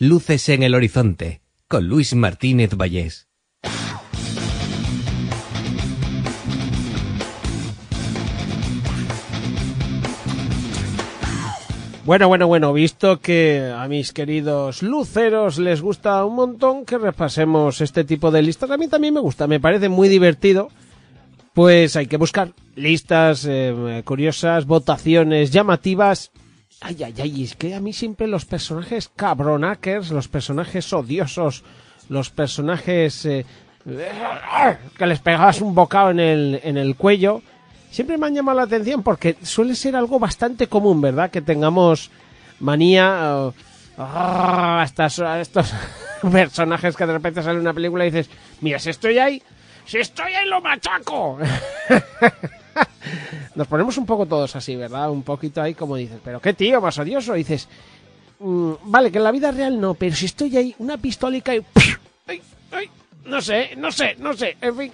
Luces en el horizonte, con Luis Martínez Vallés. Bueno, bueno, bueno, visto que a mis queridos luceros les gusta un montón que repasemos este tipo de listas, a mí también me gusta, me parece muy divertido, pues hay que buscar listas eh, curiosas, votaciones llamativas. Ay, ay, ay, es que a mí siempre los personajes cabronakers, los personajes odiosos, los personajes eh, que les pegabas un bocado en el, en el cuello, siempre me han llamado la atención porque suele ser algo bastante común, ¿verdad? Que tengamos manía a estos, estos personajes que de repente sale una película y dices, mira, si estoy ahí, si estoy ahí lo machaco. Nos ponemos un poco todos así, ¿verdad? Un poquito ahí como dices, pero qué tío más odioso. dices, mm, vale, que en la vida real no, pero si estoy ahí, una pistolica y... ¡Ay, ay! No sé, no sé, no sé, en fin.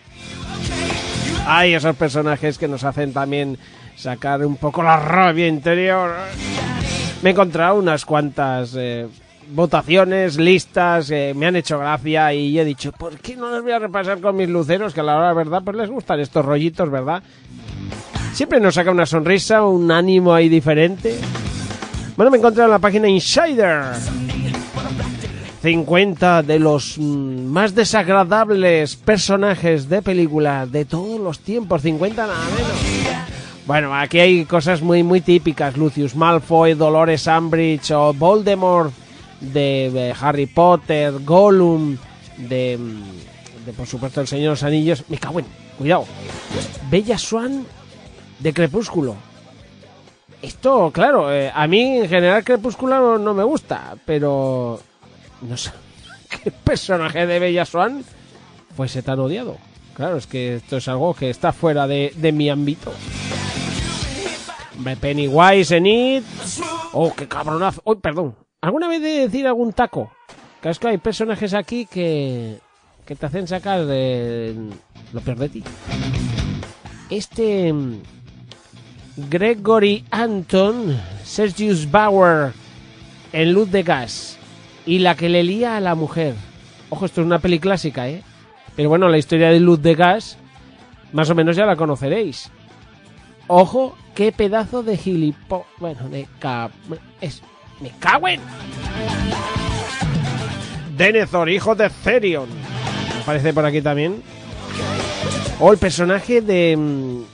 Hay esos personajes que nos hacen también sacar un poco la rabia interior. Me he encontrado unas cuantas eh, votaciones, listas, eh, me han hecho gracia y he dicho, ¿por qué no las voy a repasar con mis luceros? Que a la hora verdad pues les gustan estos rollitos, ¿verdad? Siempre nos saca una sonrisa, un ánimo ahí diferente. Bueno, me he encontrado en la página Insider. 50 de los mm, más desagradables personajes de película de todos los tiempos, 50 nada menos. Bueno, aquí hay cosas muy muy típicas, Lucius Malfoy, Dolores Umbridge o Voldemort de, de Harry Potter, Gollum de, mm, de por supuesto el Señor de los Anillos, me cago en, cuidado. Bella Swan de Crepúsculo. Esto, claro, eh, a mí en general Crepúsculo no, me gusta, pero no sé qué personaje de Bella Swan fuese tan odiado. Claro, es que esto es algo que está fuera de, de mi ámbito. Pennywise en It. Oh, qué cabronazo. Oh, perdón. ¿Alguna vez de decir algún taco? Que es que hay personajes aquí que, que te hacen sacar de lo peor de ti. Este Gregory Anton, Sergius Bauer en Luz de Gas y la que le lía a la mujer. Ojo, esto es una peli clásica, ¿eh? Pero bueno, la historia de Luz de Gas, más o menos ya la conoceréis. Ojo, qué pedazo de gilipo... Bueno, de cab... Es... ¡Me cago en! Denethor, hijo de Therion. Aparece por aquí también. O el personaje de...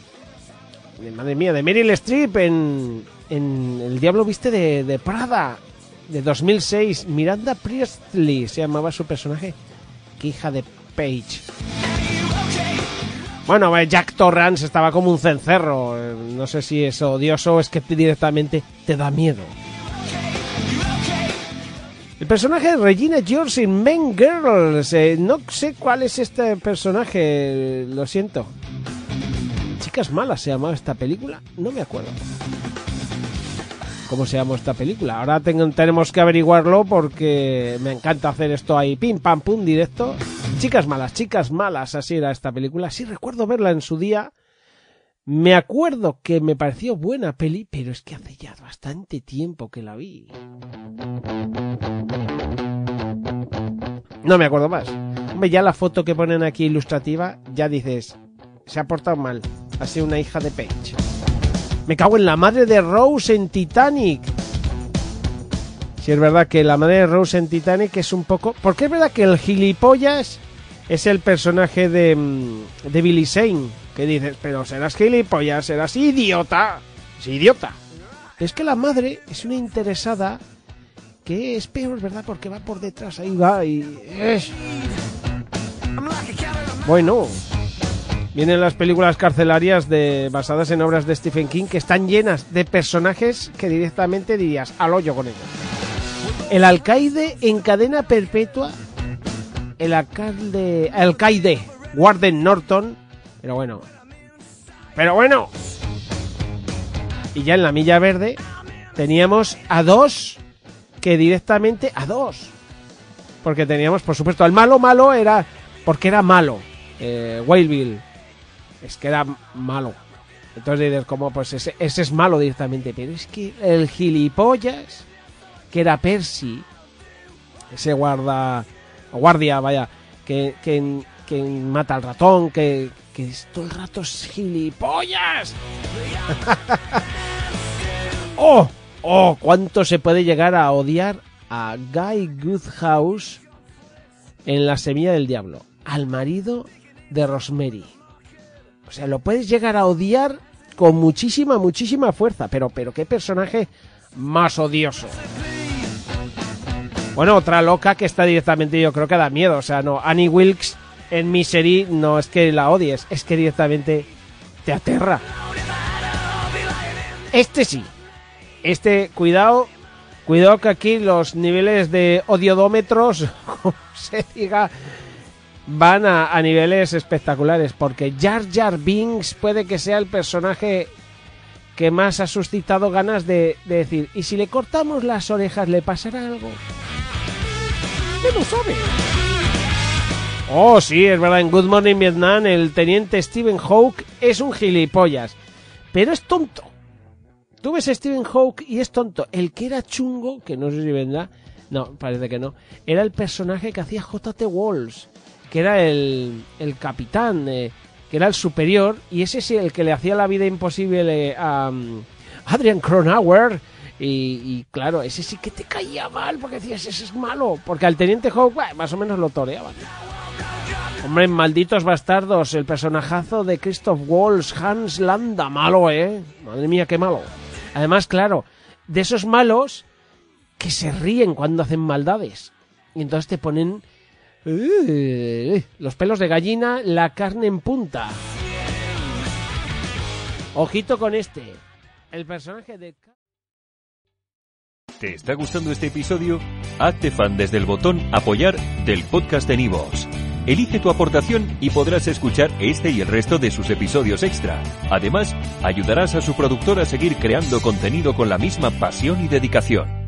madre mía, de Meryl Streep en... En El Diablo Viste de, de Prada de 2006, Miranda Priestley se llamaba su personaje. Qué hija de Page. Bueno, Jack Torrance estaba como un cencerro. No sé si es odioso o es que directamente te da miedo. El personaje de Regina George en Men Girls. eh, no sé cuál es este personaje, lo siento. Chicas malas se llamaba esta película, no me acuerdo cómo se llama esta película. Ahora tenemos que averiguarlo porque me encanta hacer esto ahí, pim pam pum directo. Chicas malas, chicas malas, así era esta película. Sí recuerdo verla en su día. Me acuerdo que me pareció buena peli, pero es que hace ya bastante tiempo que la vi. No me acuerdo más. Hombre, ya la foto que ponen aquí ilustrativa, ya dices, se ha portado mal. Ha sido una hija de Page. Me cago en la madre de Rose en Titanic. Si es verdad que la madre de Rose en Titanic es un poco... Porque es verdad que el gilipollas es el personaje de, mm, de Billy Zane. Que dices, pero serás gilipollas, serás idiota. Es idiota. Es que la madre es una interesada que es peor, ¿verdad? Porque va por detrás, ahí va y... Bueno, vienen las películas carcelarias de, basadas en obras de Stephen King que están llenas de personajes que directamente dirías al hoyo con ellos. El alcaide en cadena perpetua, el alcalde, alcaide, Warden Norton, pero bueno, pero bueno. Y ya en la milla verde teníamos a dos que directamente a dos. Porque teníamos, por supuesto, al malo malo era porque era malo. Eh, es que era malo. Entonces dices, como pues ese, ese es malo directamente. Pero es que el gilipollas, que era Percy, ese guarda, guardia, vaya, que, que, que mata al ratón, que, que todo el rato es gilipollas. ¡Oh! ¡Oh! ¿Cuánto se puede llegar a odiar a Guy Goodhouse en La Semilla del Diablo? Al marido de Rosemary. O sea, lo puedes llegar a odiar con muchísima, muchísima fuerza. Pero, pero qué personaje más odioso. Bueno, otra loca que está directamente, yo creo que da miedo. O sea, no, Annie Wilkes en Misery no es que la odies, es que directamente te aterra. Este sí. Este, cuidado, cuidado que aquí los niveles de odiodómetros, como se diga, van a, a niveles espectaculares. Porque Jar Jar Binks puede que sea el personaje que más ha suscitado ganas de, de decir, ¿y si le cortamos las orejas le pasará algo? ¿Qué lo sabe? Oh, sí, es verdad, en Good Morning Vietnam el teniente Stephen Hawke es un gilipollas, pero es tonto. Tú ves a Stephen Hawke y es tonto. El que era chungo, que no sé si vendrá, no, parece que no, era el personaje que hacía J.T. Walls, que era el, el capitán, eh, que era el superior, y ese es el que le hacía la vida imposible a um, Adrian Cronauer. Y, y, claro, ese sí que te caía mal, porque decías, ese es malo. Porque al teniente bueno, más o menos lo toreaban. Hombre, malditos bastardos, el personajazo de Christoph Waltz, Hans Landa, malo, ¿eh? Madre mía, qué malo. Además, claro, de esos malos que se ríen cuando hacen maldades. Y entonces te ponen los pelos de gallina, la carne en punta. Ojito con este. El personaje de... ¿Te está gustando este episodio? Hazte fan desde el botón apoyar del podcast de Nivos. Elige tu aportación y podrás escuchar este y el resto de sus episodios extra. Además, ayudarás a su productor a seguir creando contenido con la misma pasión y dedicación.